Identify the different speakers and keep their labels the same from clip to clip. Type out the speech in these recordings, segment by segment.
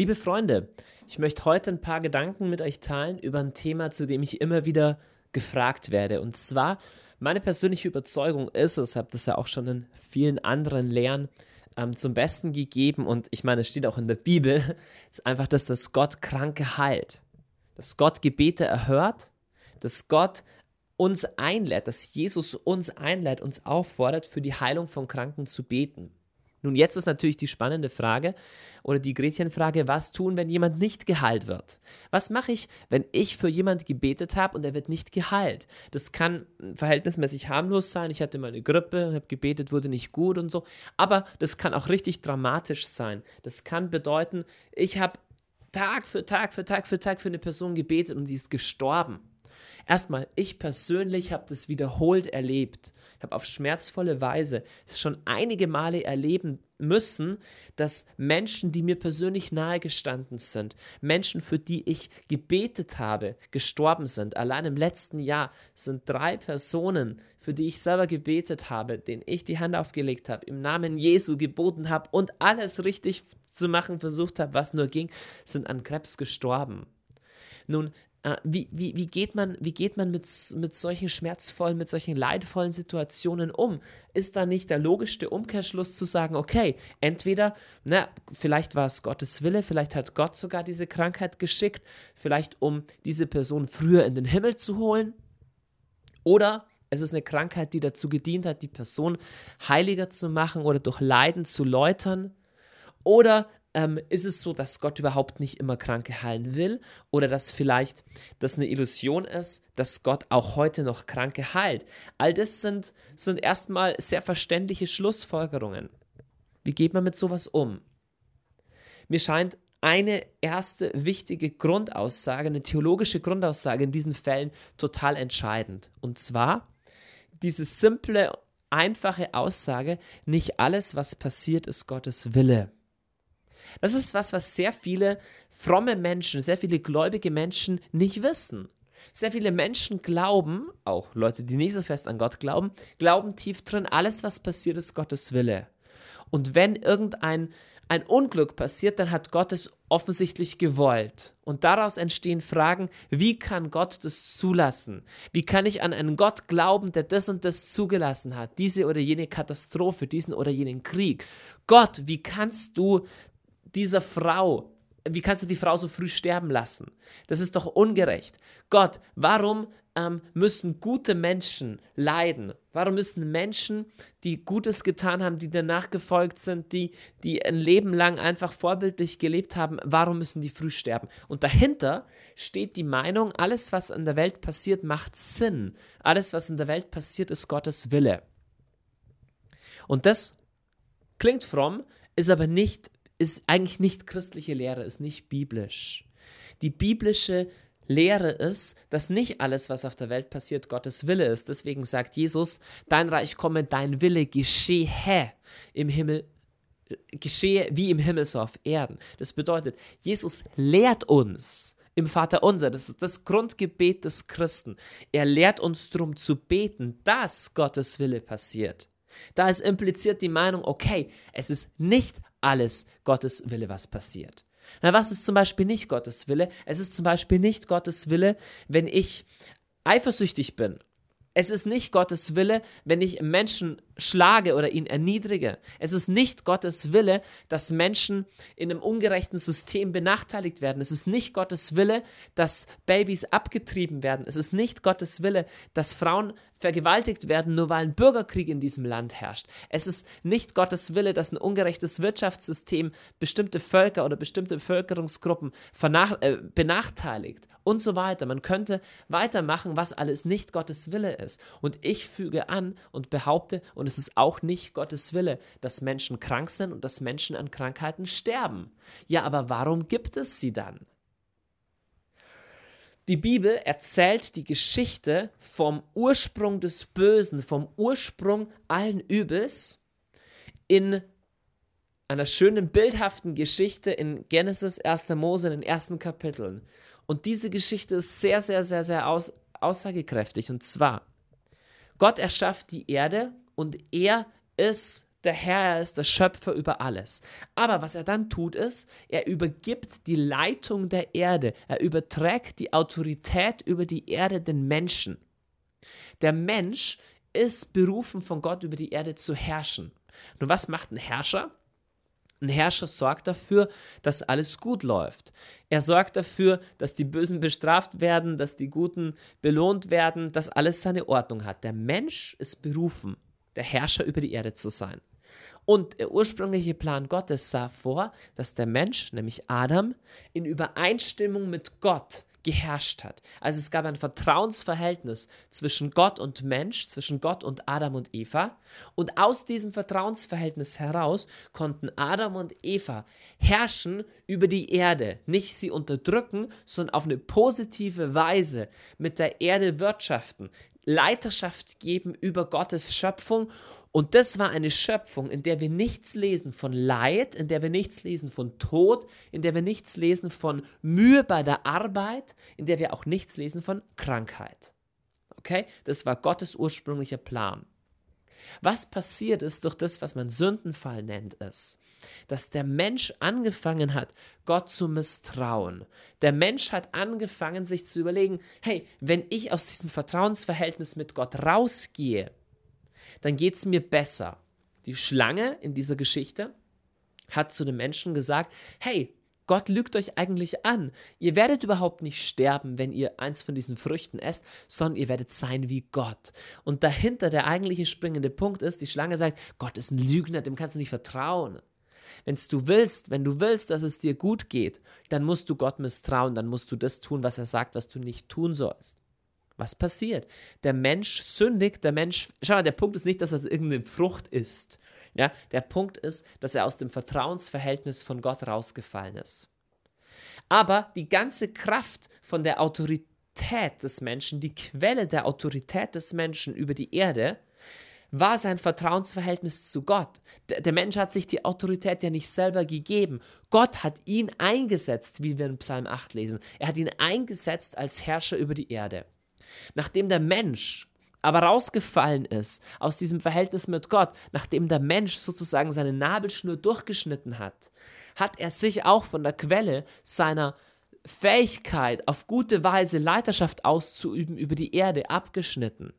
Speaker 1: Liebe Freunde, ich möchte heute ein paar Gedanken mit euch teilen über ein Thema, zu dem ich immer wieder gefragt werde. Und zwar, meine persönliche Überzeugung ist es, habe das ja auch schon in vielen anderen Lehren ähm, zum Besten gegeben und ich meine, es steht auch in der Bibel, ist einfach, dass das Gott Kranke heilt, dass Gott Gebete erhört, dass Gott uns einlädt, dass Jesus uns einlädt, uns auffordert, für die Heilung von Kranken zu beten. Nun, jetzt ist natürlich die spannende Frage oder die Gretchenfrage, was tun, wenn jemand nicht geheilt wird? Was mache ich, wenn ich für jemand gebetet habe und er wird nicht geheilt? Das kann verhältnismäßig harmlos sein. Ich hatte mal eine Grippe, habe gebetet, wurde nicht gut und so. Aber das kann auch richtig dramatisch sein. Das kann bedeuten, ich habe Tag für Tag für Tag für Tag für eine Person gebetet und die ist gestorben. Erstmal, ich persönlich habe das wiederholt erlebt. Ich habe auf schmerzvolle Weise schon einige Male erleben müssen, dass Menschen, die mir persönlich nahegestanden sind, Menschen, für die ich gebetet habe, gestorben sind. Allein im letzten Jahr sind drei Personen, für die ich selber gebetet habe, denen ich die Hand aufgelegt habe, im Namen Jesu geboten habe und alles richtig zu machen versucht habe, was nur ging, sind an Krebs gestorben. Nun, wie, wie, wie geht man, wie geht man mit, mit solchen schmerzvollen, mit solchen leidvollen Situationen um? Ist da nicht der logischste Umkehrschluss zu sagen, okay, entweder, na, vielleicht war es Gottes Wille, vielleicht hat Gott sogar diese Krankheit geschickt, vielleicht um diese Person früher in den Himmel zu holen, oder es ist eine Krankheit, die dazu gedient hat, die Person heiliger zu machen oder durch Leiden zu läutern. Oder ähm, ist es so, dass Gott überhaupt nicht immer Kranke heilen will oder dass vielleicht das eine Illusion ist, dass Gott auch heute noch Kranke heilt. All das sind, sind erstmal sehr verständliche Schlussfolgerungen. Wie geht man mit sowas um? Mir scheint eine erste wichtige Grundaussage, eine theologische Grundaussage in diesen Fällen total entscheidend. Und zwar diese simple, einfache Aussage, nicht alles, was passiert, ist Gottes Wille. Das ist was, was sehr viele fromme Menschen, sehr viele gläubige Menschen nicht wissen. Sehr viele Menschen glauben, auch Leute, die nicht so fest an Gott glauben, glauben tief drin, alles, was passiert, ist Gottes Wille. Und wenn irgendein ein Unglück passiert, dann hat Gott es offensichtlich gewollt. Und daraus entstehen Fragen, wie kann Gott das zulassen? Wie kann ich an einen Gott glauben, der das und das zugelassen hat? Diese oder jene Katastrophe, diesen oder jenen Krieg. Gott, wie kannst du dieser Frau, wie kannst du die Frau so früh sterben lassen? Das ist doch ungerecht. Gott, warum ähm, müssen gute Menschen leiden? Warum müssen Menschen, die Gutes getan haben, die danach gefolgt sind, die, die ein Leben lang einfach vorbildlich gelebt haben, warum müssen die früh sterben? Und dahinter steht die Meinung, alles, was in der Welt passiert, macht Sinn. Alles, was in der Welt passiert, ist Gottes Wille. Und das klingt fromm, ist aber nicht ist eigentlich nicht christliche Lehre, ist nicht biblisch. Die biblische Lehre ist, dass nicht alles, was auf der Welt passiert, Gottes Wille ist. Deswegen sagt Jesus, dein Reich komme, dein Wille geschehe im Himmel, geschehe wie im Himmel so auf Erden. Das bedeutet, Jesus lehrt uns im Vater unser, das ist das Grundgebet des Christen. Er lehrt uns darum zu beten, dass Gottes Wille passiert. Da ist impliziert die Meinung, okay, es ist nicht alles Gottes Wille, was passiert. Na, was ist zum Beispiel nicht Gottes Wille? Es ist zum Beispiel nicht Gottes Wille, wenn ich eifersüchtig bin es ist nicht Gottes Wille, wenn ich Menschen schlage oder ihn erniedrige. Es ist nicht Gottes Wille, dass Menschen in einem ungerechten System benachteiligt werden. Es ist nicht Gottes Wille, dass Babys abgetrieben werden. Es ist nicht Gottes Wille, dass Frauen vergewaltigt werden, nur weil ein Bürgerkrieg in diesem Land herrscht. Es ist nicht Gottes Wille, dass ein ungerechtes Wirtschaftssystem bestimmte Völker oder bestimmte Bevölkerungsgruppen äh, benachteiligt und so weiter. Man könnte weitermachen, was alles nicht Gottes Wille ist. Und ich füge an und behaupte, und es ist auch nicht Gottes Wille, dass Menschen krank sind und dass Menschen an Krankheiten sterben. Ja, aber warum gibt es sie dann? Die Bibel erzählt die Geschichte vom Ursprung des Bösen, vom Ursprung allen Übels in einer schönen, bildhaften Geschichte in Genesis 1. Mose in den ersten Kapiteln. Und diese Geschichte ist sehr, sehr, sehr, sehr aus, aussagekräftig. Und zwar, Gott erschafft die Erde und er ist der Herr, er ist der Schöpfer über alles. Aber was er dann tut, ist, er übergibt die Leitung der Erde, er überträgt die Autorität über die Erde den Menschen. Der Mensch ist berufen von Gott über die Erde zu herrschen. Nun, was macht ein Herrscher? Ein Herrscher sorgt dafür, dass alles gut läuft. Er sorgt dafür, dass die Bösen bestraft werden, dass die Guten belohnt werden, dass alles seine Ordnung hat. Der Mensch ist berufen, der Herrscher über die Erde zu sein. Und der ursprüngliche Plan Gottes sah vor, dass der Mensch, nämlich Adam, in Übereinstimmung mit Gott geherrscht hat. Also es gab ein Vertrauensverhältnis zwischen Gott und Mensch, zwischen Gott und Adam und Eva. Und aus diesem Vertrauensverhältnis heraus konnten Adam und Eva herrschen über die Erde. Nicht sie unterdrücken, sondern auf eine positive Weise mit der Erde wirtschaften. Leiterschaft geben über Gottes Schöpfung und das war eine Schöpfung, in der wir nichts lesen von Leid, in der wir nichts lesen von Tod, in der wir nichts lesen von Mühe bei der Arbeit, in der wir auch nichts lesen von Krankheit. Okay? Das war Gottes ursprünglicher Plan. Was passiert ist durch das, was man Sündenfall nennt, ist, dass der Mensch angefangen hat, Gott zu misstrauen. Der Mensch hat angefangen, sich zu überlegen, hey, wenn ich aus diesem Vertrauensverhältnis mit Gott rausgehe, dann geht es mir besser. Die Schlange in dieser Geschichte hat zu den Menschen gesagt, hey, Gott lügt euch eigentlich an. Ihr werdet überhaupt nicht sterben, wenn ihr eins von diesen Früchten esst, sondern ihr werdet sein wie Gott. Und dahinter der eigentliche springende Punkt ist, die Schlange sagt, Gott ist ein Lügner, dem kannst du nicht vertrauen. Wenn du willst, wenn du willst, dass es dir gut geht, dann musst du Gott misstrauen, dann musst du das tun, was er sagt, was du nicht tun sollst. Was passiert? Der Mensch sündigt, der Mensch, schau mal, der Punkt ist nicht, dass das irgendeine Frucht ist. Ja, der Punkt ist, dass er aus dem Vertrauensverhältnis von Gott rausgefallen ist. Aber die ganze Kraft von der Autorität des Menschen, die Quelle der Autorität des Menschen über die Erde, war sein Vertrauensverhältnis zu Gott. Der, der, Mensch hat sich die Autorität ja nicht selber gegeben. Gott hat ihn eingesetzt, wie wir in Psalm 8 lesen. Er hat ihn eingesetzt als Herrscher über die Erde. Nachdem der Mensch aber rausgefallen ist aus diesem Verhältnis mit Gott, nachdem der Mensch sozusagen seine Nabelschnur durchgeschnitten hat, hat er sich auch von der Quelle seiner Fähigkeit, auf gute Weise Leiterschaft auszuüben über die Erde abgeschnitten.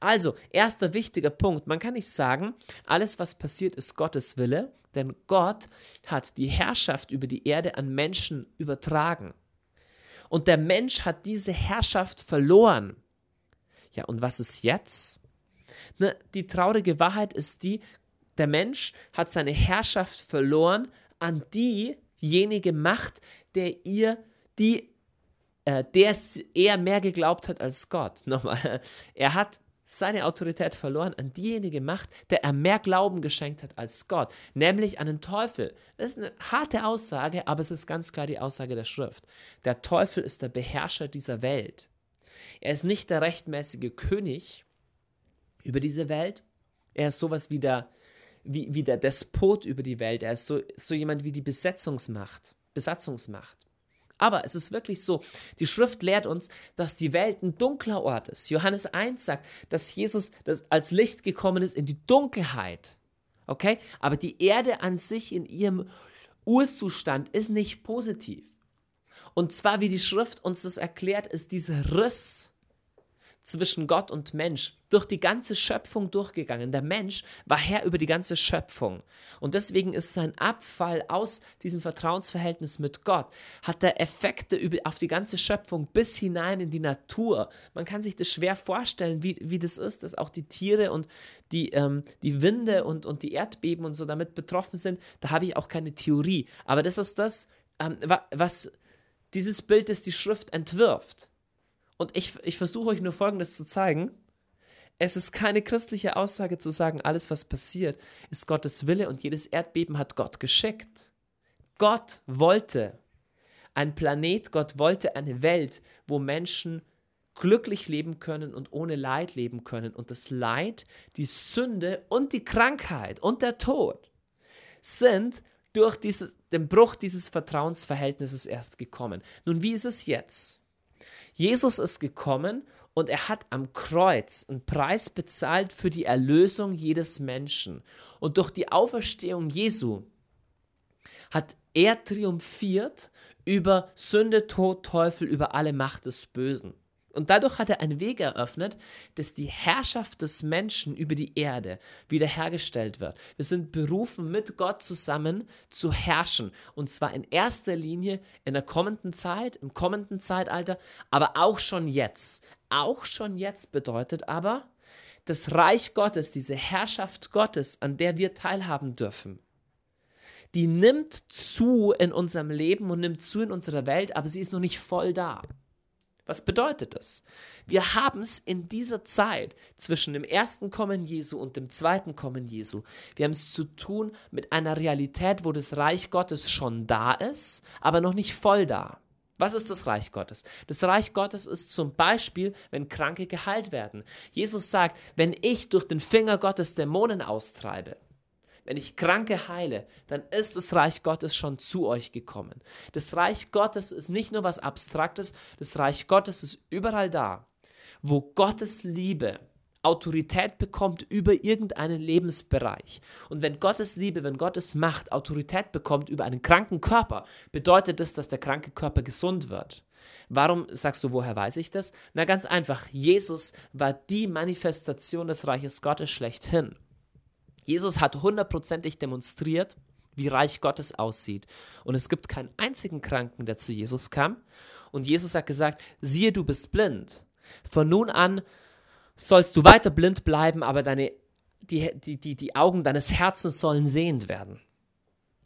Speaker 1: Also, erster wichtiger Punkt, man kann nicht sagen, alles, was passiert, ist Gottes Wille, denn Gott hat die Herrschaft über die Erde an Menschen übertragen. Und der Mensch hat diese Herrschaft verloren. Ja, und was ist jetzt? Ne, die traurige Wahrheit ist die, der Mensch hat seine Herrschaft verloren an diejenige Macht, der ihr, die, äh, der er mehr geglaubt hat als Gott. Nochmal, er hat seine Autorität verloren an diejenige Macht, der er mehr Glauben geschenkt hat als Gott, nämlich an den Teufel. Das ist eine harte Aussage, aber es ist ganz klar die Aussage der Schrift. Der Teufel ist der Beherrscher dieser Welt. Er ist nicht der rechtmäßige König über diese Welt. Er ist sowas wie der, wie, wie der Despot über die Welt. Er ist so, so jemand wie die Besetzungsmacht, Besatzungsmacht. Aber es ist wirklich so, die Schrift lehrt uns, dass die Welt ein dunkler Ort ist. Johannes 1 sagt, dass Jesus als Licht gekommen ist in die Dunkelheit. Okay? Aber die Erde an sich in ihrem Urzustand ist nicht positiv. Und zwar, wie die Schrift uns das erklärt, ist dieser Riss zwischen Gott und Mensch durch die ganze Schöpfung durchgegangen. Der Mensch war Herr über die ganze Schöpfung. Und deswegen ist sein Abfall aus diesem Vertrauensverhältnis mit Gott, hat er Effekte auf die ganze Schöpfung bis hinein in die Natur. Man kann sich das schwer vorstellen, wie, wie das ist, dass auch die Tiere und die, ähm, die Winde und, und die Erdbeben und so damit betroffen sind. Da habe ich auch keine Theorie. Aber das ist das, ähm, was dieses Bild, das die Schrift entwirft. Und ich, ich versuche euch nur Folgendes zu zeigen. Es ist keine christliche Aussage zu sagen, alles, was passiert, ist Gottes Wille und jedes Erdbeben hat Gott geschickt. Gott wollte ein Planet, Gott wollte eine Welt, wo Menschen glücklich leben können und ohne Leid leben können. Und das Leid, die Sünde und die Krankheit und der Tod sind durch diese, den Bruch dieses Vertrauensverhältnisses erst gekommen. Nun, wie ist es jetzt? Jesus ist gekommen Und er hat am Kreuz einen Preis bezahlt für die Erlösung jedes Menschen. Und durch die Auferstehung Jesu hat er triumphiert über Sünde, Tod, Teufel, über alle Macht des Bösen. Und dadurch hat er einen Weg eröffnet, dass die Herrschaft des Menschen über die Erde wiederhergestellt wird. Wir sind berufen, mit Gott zusammen zu herrschen. Und zwar in erster Linie in der kommenden Zeit, im kommenden Zeitalter, aber auch schon jetzt. Auch schon jetzt bedeutet aber, das Reich Gottes, diese Herrschaft Gottes, an der wir teilhaben dürfen, die nimmt zu in unserem Leben und nimmt zu in unserer Welt, aber sie ist noch nicht voll da. Was bedeutet das? Wir haben es in dieser Zeit zwischen dem ersten Kommen Jesu und dem zweiten Kommen Jesu. Wir haben es zu tun mit einer Realität, wo das Reich Gottes schon da ist, aber noch nicht voll da. Was ist das Reich Gottes? Das Reich Gottes ist zum Beispiel, wenn Kranke geheilt werden. Jesus sagt, wenn ich durch den Finger Gottes Dämonen austreibe, wenn ich Kranke heile, dann ist das Reich Gottes schon zu euch gekommen. Das Reich Gottes ist nicht nur was Abstraktes, das Reich Gottes ist überall da, wo Gottes Liebe Autorität bekommt über irgendeinen Lebensbereich. Und wenn Gottes Liebe, wenn Gottes Macht Autorität bekommt über einen kranken Körper, bedeutet das, dass der kranke Körper gesund wird. Warum sagst du, woher weiß ich das? Na ganz einfach, Jesus war die Manifestation des Reiches Gottes schlechthin. Jesus hat hundertprozentig demonstriert, wie Reich Gottes aussieht. Und es gibt keinen einzigen Kranken, der zu Jesus kam. Und Jesus hat gesagt, siehe, du bist blind. Von nun an sollst du weiter blind bleiben, aber deine, die, die, die, die Augen deines Herzens sollen sehend werden.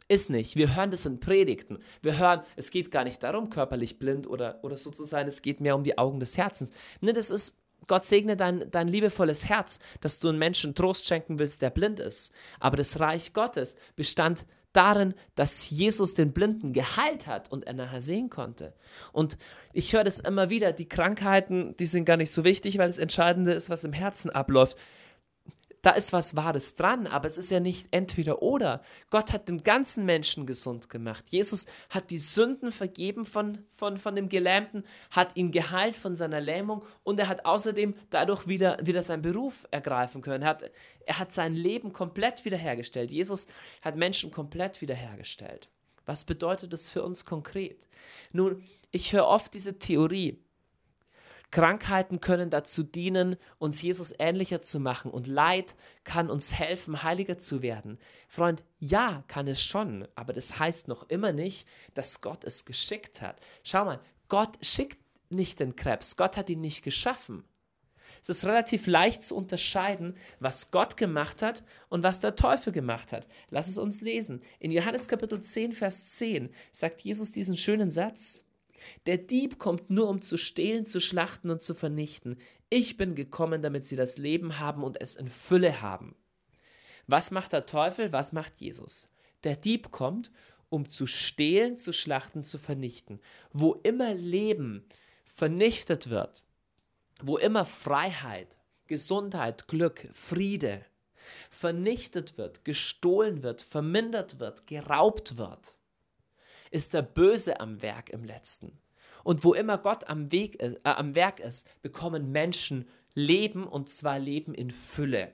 Speaker 1: Ist nicht. Wir hören das in Predigten. Wir hören, es geht gar nicht darum, körperlich blind oder, oder so zu sein, es geht mehr um die Augen des Herzens. Ne, das ist Gott segne dein, dein liebevolles Herz, dass du einem Menschen Trost schenken willst, der blind ist. Aber das Reich Gottes bestand darin, dass Jesus den Blinden geheilt hat und er nachher sehen konnte. Und ich höre das immer wieder, die Krankheiten, die sind gar nicht so wichtig, weil das Entscheidende ist, was im Herzen abläuft da ist was Wahres dran, aber es ist ja nicht entweder oder. Gott hat den ganzen Menschen gesund gemacht. Jesus hat die Sünden vergeben von, von, von dem Gelähmten, hat ihn geheilt von seiner Lähmung und er hat außerdem dadurch wieder, wieder seinen Beruf ergreifen können. Er hat, er hat sein Leben komplett wiederhergestellt. Jesus hat Menschen komplett wiederhergestellt. Was bedeutet das für uns konkret? Nun, ich höre oft diese Theorie, Krankheiten können dazu dienen, uns Jesus ähnlicher zu machen und Leid kann uns helfen, heiliger zu werden. Freund, ja, kann es schon, aber das heißt noch immer nicht, dass Gott es geschickt hat. Schau mal, Gott schickt nicht den Krebs, Gott hat ihn nicht geschaffen. Es ist relativ leicht zu unterscheiden, was Gott gemacht hat und was der Teufel gemacht hat. Lass es uns lesen. In Johannes Kapitel 10, Vers 10 sagt Jesus diesen schönen Satz. Der Dieb kommt nur, um zu stehlen, zu schlachten und zu vernichten. Ich bin gekommen, damit sie das Leben haben und es in Fülle haben. Was macht der Teufel? Was macht Jesus? Der Dieb kommt, um zu stehlen, zu schlachten, zu vernichten. Wo immer Leben vernichtet wird, wo immer Freiheit, Gesundheit, Glück, Friede vernichtet wird, gestohlen wird, vermindert wird, geraubt wird, ist der Böse am Werk im letzten. Und wo immer Gott am, Weg, äh, am Werk ist, bekommen Menschen Leben und zwar Leben in Fülle.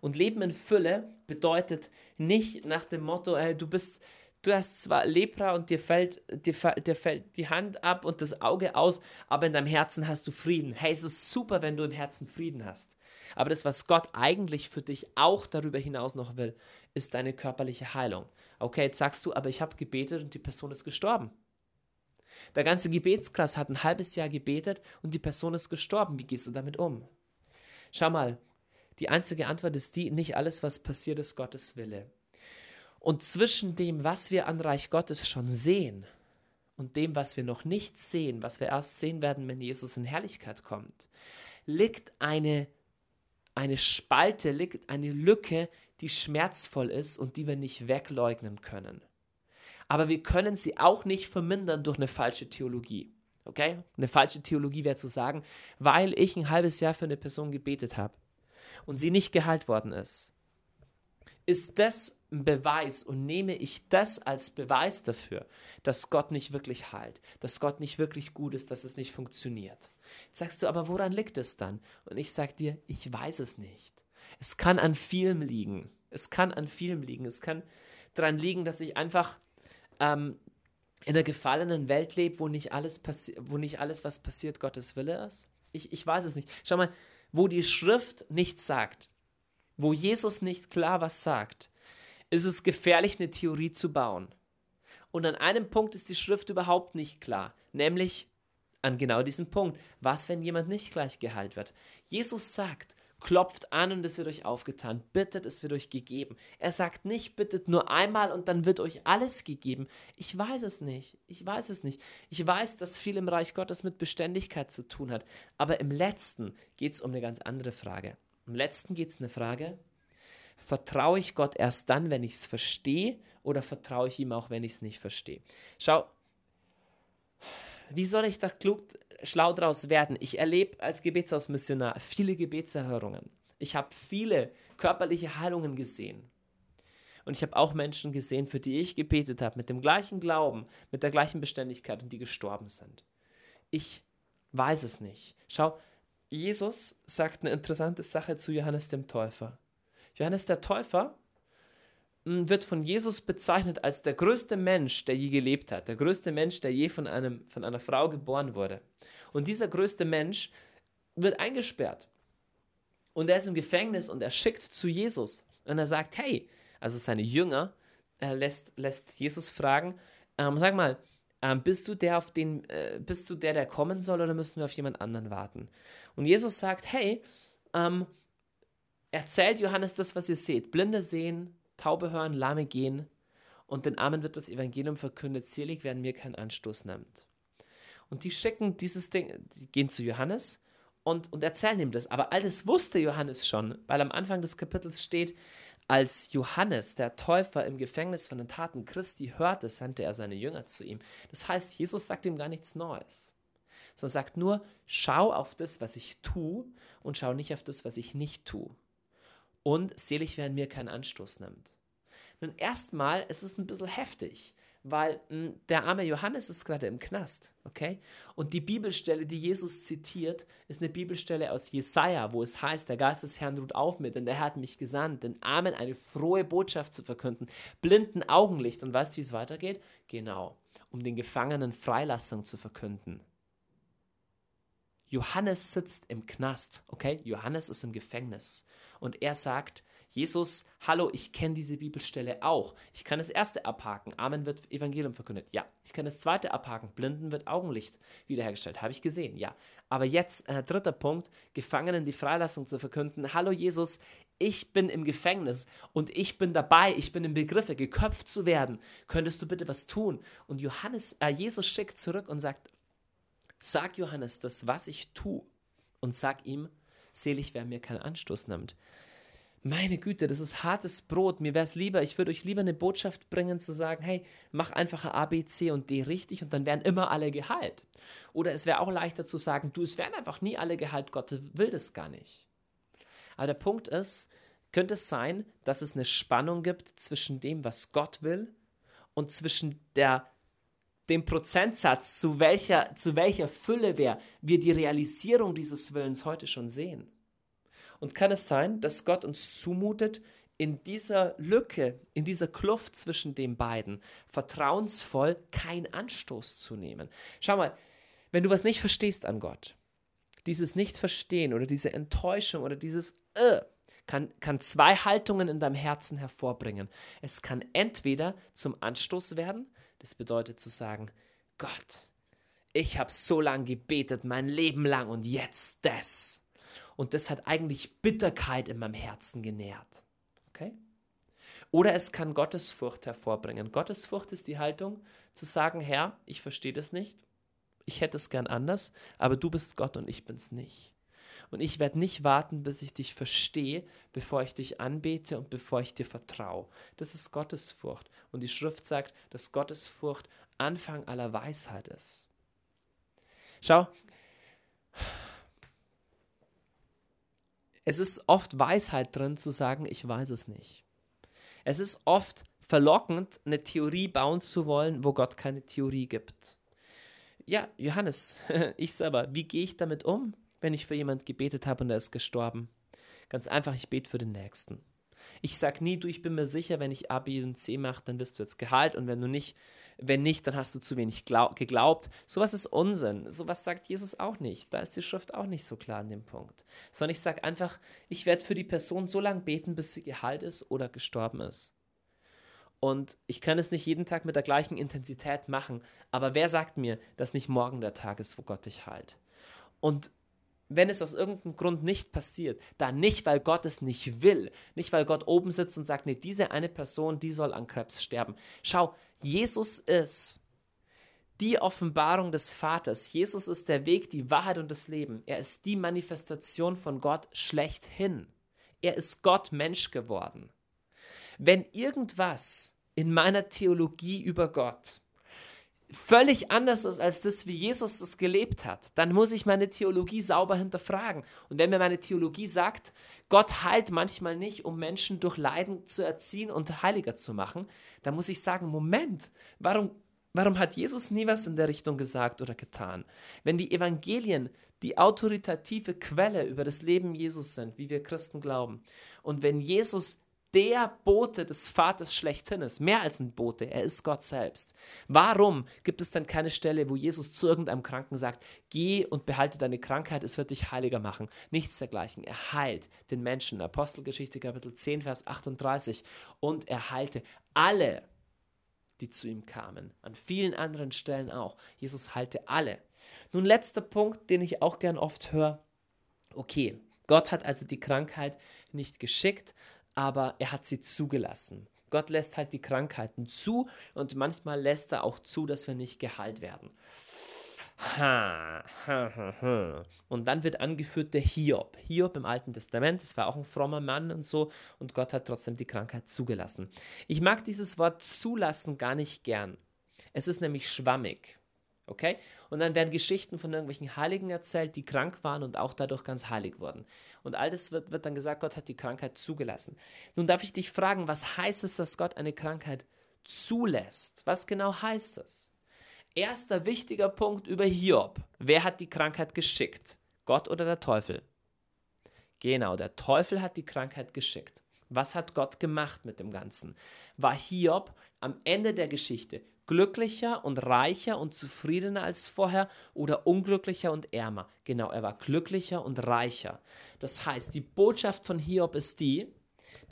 Speaker 1: Und Leben in Fülle bedeutet nicht nach dem Motto, hey, du bist, du hast zwar Lepra und dir fällt, dir, dir fällt die Hand ab und das Auge aus, aber in deinem Herzen hast du Frieden. Hey, es ist super, wenn du im Herzen Frieden hast. Aber das, was Gott eigentlich für dich auch darüber hinaus noch will, ist deine körperliche Heilung. Okay, jetzt sagst du, aber ich habe gebetet und die Person ist gestorben. Der ganze Gebetskreis hat ein halbes Jahr gebetet und die Person ist gestorben. Wie gehst du damit um? Schau mal, die einzige Antwort ist die, nicht alles, was passiert, ist Gottes Wille. Und zwischen dem, was wir an Reich Gottes schon sehen und dem, was wir noch nicht sehen, was wir erst sehen werden, wenn Jesus in Herrlichkeit kommt, liegt eine, eine Spalte, liegt eine Lücke, die schmerzvoll ist und die wir nicht wegleugnen können. Aber wir können sie auch nicht vermindern durch eine falsche Theologie. Okay? Eine falsche Theologie wäre zu sagen, weil ich ein halbes Jahr für eine Person gebetet habe und sie nicht geheilt worden ist, ist das ein Beweis und nehme ich das als Beweis dafür, dass Gott nicht wirklich heilt, dass Gott nicht wirklich gut ist, dass es nicht funktioniert. Jetzt sagst du, aber woran liegt es dann? Und ich sage dir, ich weiß es nicht. Es kann an vielem liegen. Es kann an vielem liegen. Es kann daran liegen, dass ich einfach ähm, in einer gefallenen Welt lebe, wo nicht alles, wo nicht alles, was passiert, Gottes Wille ist. Ich, ich weiß es nicht. Schau mal, wo die Schrift nichts sagt, wo Jesus nicht klar was sagt, ist es gefährlich, eine Theorie zu bauen. Und an einem Punkt ist die Schrift überhaupt nicht klar, nämlich an genau diesem Punkt. Was, wenn jemand nicht gleich geheilt wird? Jesus sagt, klopft an und es wird euch aufgetan, bittet, es wird euch gegeben. Er sagt nicht, bittet nur einmal und dann wird euch alles gegeben. Ich weiß es nicht, ich weiß es nicht. Ich weiß, dass viel im Reich Gottes mit Beständigkeit zu tun hat, aber im letzten geht es um eine ganz andere Frage. Im letzten geht es eine Frage, vertraue ich Gott erst dann, wenn ich es verstehe, oder vertraue ich ihm auch, wenn ich es nicht verstehe? Schau, wie soll ich da klug, schlau draus werden? Ich erlebe als Gebetshausmissionar viele Gebetserhörungen. Ich habe viele körperliche Heilungen gesehen. Und ich habe auch Menschen gesehen, für die ich gebetet habe, mit dem gleichen Glauben, mit der gleichen Beständigkeit und die gestorben sind. Ich weiß es nicht. Schau, Jesus sagt eine interessante Sache zu Johannes dem Täufer. Johannes der Täufer hm, wird von Jesus bezeichnet als der größte Mensch, der je gelebt hat, der größte Mensch, der je von, einem, von einer Frau geboren wurde. Und dieser größte Mensch wird eingesperrt. Und er ist im Gefängnis und er schickt zu Jesus. Und er sagt, hey, also seine Jünger, er lässt, lässt Jesus fragen, ähm, sag mal, ähm, bist du der, auf den, äh, bist du der, der kommen soll, oder müssen wir auf jemand anderen warten? Und Jesus sagt, hey, ähm, erzählt Johannes das, was ihr seht. Blinde sehen, Taube hören, Lahme gehen und den Armen wird das Evangelium verkündet, selig wer an mir keinen Anstoß nimmt. Und die schicken dieses Ding, die gehen zu Johannes und, und erzählen ihm das. Aber all das wusste Johannes schon, weil am Anfang des Kapitels steht, als Johannes, der Täufer, im Gefängnis von den Taten Christi hörte, sandte er seine Jünger zu ihm. Das heißt, Jesus sagt ihm gar nichts Neues, sondern sagt nur, schau auf das, was ich tue und schau nicht auf das, was ich nicht tue. Und selig, wer an mir keinen Anstoß nimmt. Nun, erstmal ist es ein bisschen heftig, weil mh, hm, der arme Johannes ist gerade im Knast, okay? Und die Bibelstelle, die Jesus zitiert, ist eine Bibelstelle aus Jesaja, wo es heißt: Der Geist des Herrn ruht auf mir, denn der Herr hat mich gesandt, den Armen eine frohe Botschaft zu verkünden, blinden Augenlicht. Und weißt du, wie es weitergeht? Genau, um den Gefangenen Freilassung zu verkünden. Johannes sitzt im Knast, okay? Johannes ist im Gefängnis und er sagt, Jesus, hallo, ich kenne diese Bibelstelle auch. Ich kann das erste abhaken, Amen wird Evangelium verkündet. Ja, ich kann das zweite abhaken, Blinden wird Augenlicht wiederhergestellt. Habe ich gesehen, ja. Aber jetzt, äh, dritter Punkt, Gefangenen die Freilassung zu verkünden. Hallo Jesus, ich bin im Gefängnis und ich bin dabei, ich bin im Begriffe, geköpft zu werden. Könntest du bitte was tun? Und Johannes, äh, Jesus schickt zurück und sagt, sag Johannes das, was ich tue und sag ihm, selig wer mir keinen Anstoß nimmt. Meine Güte, das ist hartes Brot. Mir wäre es lieber, ich würde euch lieber eine Botschaft bringen, zu sagen, hey, mach einfach A, B, C und D richtig und dann werden immer alle geheilt. Oder es wäre auch leichter zu sagen, du, es werden einfach nie alle geheilt, Gott will das gar nicht. Aber der Punkt ist, könnte es sein, dass es eine Spannung gibt zwischen dem, was Gott will und zwischen der, dem Prozentsatz, zu welcher, zu welcher Fülle wir, wir die Realisierung dieses Willens heute schon sehen. Und kann es sein, dass Gott uns zumutet, in dieser Lücke, in dieser Kluft zwischen den beiden vertrauensvoll keinen Anstoß zu nehmen? Schau mal, wenn du was nicht verstehst an Gott, dieses Nicht-Verstehen oder diese Enttäuschung oder dieses äh, kann, kann zwei Haltungen in deinem Herzen hervorbringen. Es kann entweder zum Anstoß werden, das bedeutet zu sagen, Gott, ich habe so lange gebetet, mein Leben lang und jetzt das und das hat eigentlich Bitterkeit in meinem Herzen genährt. Okay? Oder es kann Gottesfurcht hervorbringen. Gottesfurcht ist die Haltung zu sagen, Herr, ich verstehe das nicht, ich hätte es gern anders, aber du bist Gott und ich bin's nicht. Und ich werde nicht warten, bis ich dich verstehe, bevor ich dich anbete und bevor ich dir vertraue. Das ist Gottesfurcht. Und die Schrift sagt, dass Gottesfurcht Anfang aller Weisheit ist. Schau, es ist oft Weisheit drin zu sagen, ich weiß es nicht. Es ist oft verlockend, eine Theorie bauen zu wollen, wo Gott keine Theorie gibt. Ja, Johannes, ich selber, wie gehe ich damit um, wenn ich für jemand gebetet habe und er ist gestorben? Ganz einfach, ich bete für den Nächsten. Ich sage nie, du, ich bin mir sicher, wenn ich A, B und C mache, dann wirst du jetzt geheilt und wenn du nicht, wenn nicht, dann hast du zu wenig geglaubt. Sowas ist Unsinn. Sowas sagt Jesus auch nicht. Da ist die Schrift auch nicht so klar an dem Punkt. Sondern ich sage einfach, ich werde für die Person so lange beten, bis sie geheilt ist oder gestorben ist. Und ich kann es nicht jeden Tag mit der gleichen Intensität machen, aber wer sagt mir, dass nicht morgen der Tag ist, wo Gott dich heilt? Und wenn es aus irgendeinem Grund nicht passiert, dann nicht, weil Gott es nicht will, nicht, weil Gott oben sitzt und sagt, nee, diese eine Person, die soll an Krebs sterben. Schau, Jesus ist die Offenbarung des Vaters. Jesus ist der Weg, die Wahrheit und das Leben. Er ist die Manifestation von Gott schlechthin. Er ist Gott Mensch geworden. Wenn irgendwas in meiner Theologie über Gott völlig anders ist als das, wie Jesus das gelebt hat, dann muss ich meine Theologie sauber hinterfragen. Und wenn mir meine Theologie sagt, Gott heilt manchmal nicht, um Menschen durch Leiden zu erziehen und heiliger zu machen, dann muss ich sagen, Moment, warum, warum hat Jesus nie was in der Richtung gesagt oder getan? Wenn die Evangelien die autoritative Quelle über das Leben Jesus sind, wie wir Christen glauben, und wenn Jesus der Bote des Vaters schlechthin ist, mehr als ein Bote, er ist Gott selbst. Warum gibt es dann keine Stelle, wo Jesus zu irgendeinem Kranken sagt, geh und behalte deine Krankheit, es wird dich heiliger machen? Nichts dergleichen. Er heilt den Menschen. Apostelgeschichte Kapitel 10, Vers 38. Und er heilte alle, die zu ihm kamen. An vielen anderen Stellen auch. Jesus heilte alle. Nun, letzter Punkt, den ich auch gern oft höre. Okay, Gott hat also die Krankheit nicht geschickt, aber er hat sie zugelassen. Gott lässt halt die Krankheiten zu und manchmal lässt er auch zu, dass wir nicht geheilt werden. Ha, ha, ha, ha. Und dann wird angeführt der Hiob. Hiob im Alten Testament, das war auch ein frommer Mann und so, und Gott hat trotzdem die Krankheit zugelassen. Ich mag dieses Wort zulassen gar nicht gern. Es ist nämlich schwammig. Okay? Und dann werden Geschichten von irgendwelchen Heiligen erzählt, die krank waren und auch dadurch ganz heilig wurden. Und all das wird, wird dann gesagt, Gott hat die Krankheit zugelassen. Nun darf ich dich fragen, was heißt es, dass Gott eine Krankheit zulässt? Was genau heißt das? Erster wichtiger Punkt über Hiob. Wer hat die Krankheit geschickt? Gott oder der Teufel? Genau, der Teufel hat die Krankheit geschickt. Was hat Gott gemacht mit dem Ganzen? War Hiob am Ende der Geschichte glücklicher und reicher und zufriedener als vorher oder unglücklicher und ärmer? Genau, er war glücklicher und reicher. Das heißt, die Botschaft von Hiob ist die,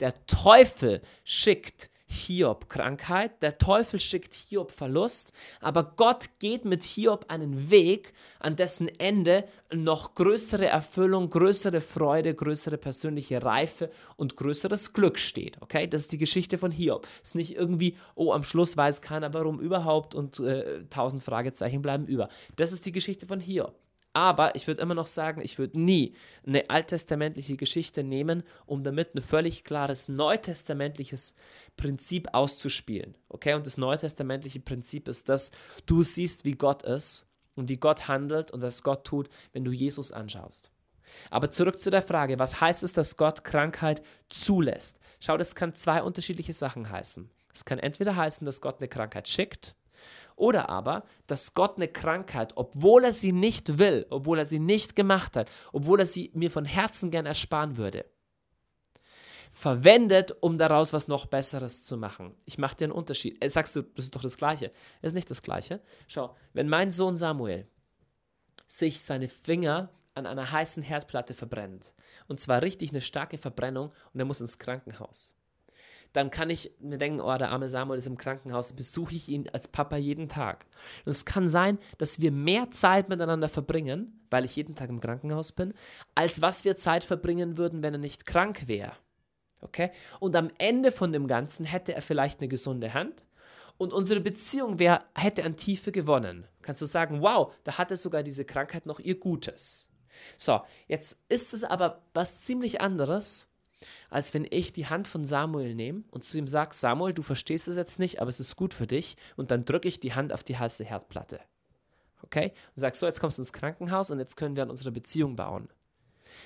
Speaker 1: der Teufel schickt Hiob Krankheit, der Teufel schickt Hiob Verlust, aber Gott geht mit Hiob einen Weg, an dessen Ende noch größere Erfüllung, größere Freude, größere persönliche Reife und größeres Glück steht. Okay, das ist die Geschichte von Hiob. Es ist nicht irgendwie, oh, am Schluss weiß keiner warum überhaupt und äh, tausend Fragezeichen bleiben über. Das ist die Geschichte von Hiob. Aber ich würde immer noch sagen, ich würde nie eine alttestamentliche Geschichte nehmen, um damit ein völlig klares neutestamentliches Prinzip auszuspielen. Okay, und das neutestamentliche Prinzip ist, dass du siehst, wie Gott ist und wie Gott handelt und was Gott tut, wenn du Jesus anschaust. Aber zurück zu der Frage, was heißt es, dass Gott Krankheit zulässt? Schau, das kann zwei unterschiedliche Sachen heißen. Es kann entweder heißen, dass Gott eine Krankheit schickt oder aber, dass Gott eine Krankheit, obwohl er sie nicht will, obwohl er sie nicht gemacht hat, obwohl er sie mir von Herzen gern ersparen würde, verwendet, um daraus was noch Besseres zu machen. Ich mache dir einen Unterschied. Äh, sagst du, das ist doch das Gleiche. Das ist nicht das Gleiche. Schau, wenn mein Sohn Samuel sich seine Finger an einer heißen Herdplatte verbrennt, und zwar richtig eine starke Verbrennung, und er muss ins Krankenhaus, dann kann ich mir denken, oh, der arme Samuel ist im Krankenhaus, besuche ich ihn als Papa jeden Tag. Und es kann sein, dass wir mehr Zeit miteinander verbringen, weil ich jeden Tag im Krankenhaus bin, als was wir Zeit verbringen würden, wenn er nicht krank wäre. Okay? Und am Ende von dem Ganzen hätte er vielleicht eine gesunde Hand und unsere Beziehung wär, hätte an Tiefe gewonnen. Kannst du sagen, wow, da hatte sogar diese Krankheit noch ihr Gutes. So, jetzt ist es aber was ziemlich anderes, als wenn ich die Hand von Samuel nehme und zu ihm sage, Samuel, du verstehst es jetzt nicht, aber es ist gut für dich. Und dann drücke ich die Hand auf die heiße Herdplatte. Okay? Und sag so, jetzt kommst du ins Krankenhaus und jetzt können wir an unserer Beziehung bauen.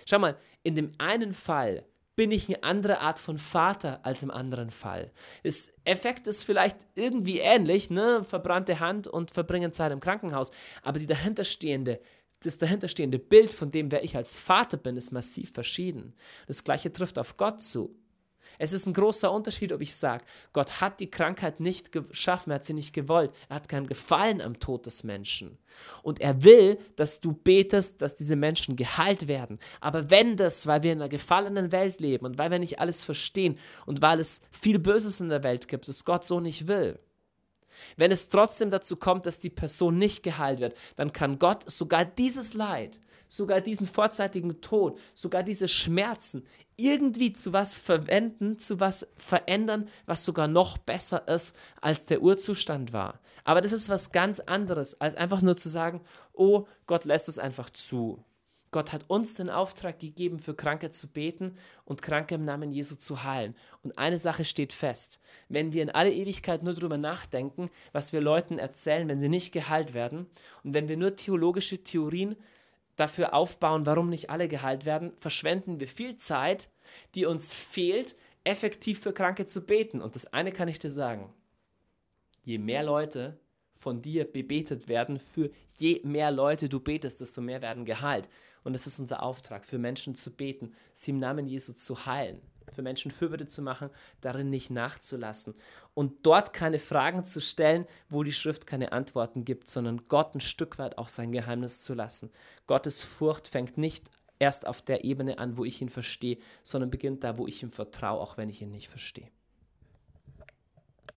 Speaker 1: Schau mal, in dem einen Fall bin ich eine andere Art von Vater als im anderen Fall. Das Effekt ist vielleicht irgendwie ähnlich, ne? verbrannte Hand und verbringen Zeit im Krankenhaus, aber die dahinterstehende das dahinterstehende Bild von dem, wer ich als Vater bin, ist massiv verschieden. Das gleiche trifft auf Gott zu. Es ist ein großer Unterschied, ob ich sage, Gott hat die Krankheit nicht geschaffen, er hat sie nicht gewollt, er hat keinen Gefallen am Tod des Menschen. Und er will, dass du betest, dass diese Menschen geheilt werden. Aber wenn das, weil wir in einer gefallenen Welt leben und weil wir nicht alles verstehen und weil es viel Böses in der Welt gibt, das Gott so nicht will, wenn es trotzdem dazu kommt, dass die Person nicht geheilt wird, dann kann Gott sogar dieses Leid, sogar diesen vorzeitigen Tod, sogar diese Schmerzen irgendwie zu was verwenden, zu was verändern, was sogar noch besser ist, als der Urzustand war. Aber das ist was ganz anderes, als einfach nur zu sagen, oh, Gott lässt es einfach zu. Gott hat uns den Auftrag gegeben, für Kranke zu beten und Kranke im Namen Jesu zu heilen. Und eine Sache steht fest. Wenn wir in alle Ewigkeit nur darüber nachdenken, was wir Leuten erzählen, wenn sie nicht geheilt werden, und wenn wir nur theologische Theorien dafür aufbauen, warum nicht alle geheilt werden, verschwenden wir viel Zeit, die uns fehlt, effektiv für Kranke zu beten. Und das eine kann ich dir sagen. Je mehr Leute von dir bebetet werden, für je mehr Leute du betest, desto mehr werden geheilt. Und es ist unser Auftrag, für Menschen zu beten, sie im Namen Jesu zu heilen für Menschen Fürbitte zu machen, darin nicht nachzulassen und dort keine Fragen zu stellen, wo die Schrift keine Antworten gibt, sondern Gott ein Stück weit auch sein Geheimnis zu lassen. Gottes Furcht fängt nicht erst auf der Ebene an, wo ich ihn verstehe, sondern beginnt da, wo ich ihm vertraue, auch wenn ich ihn nicht verstehe.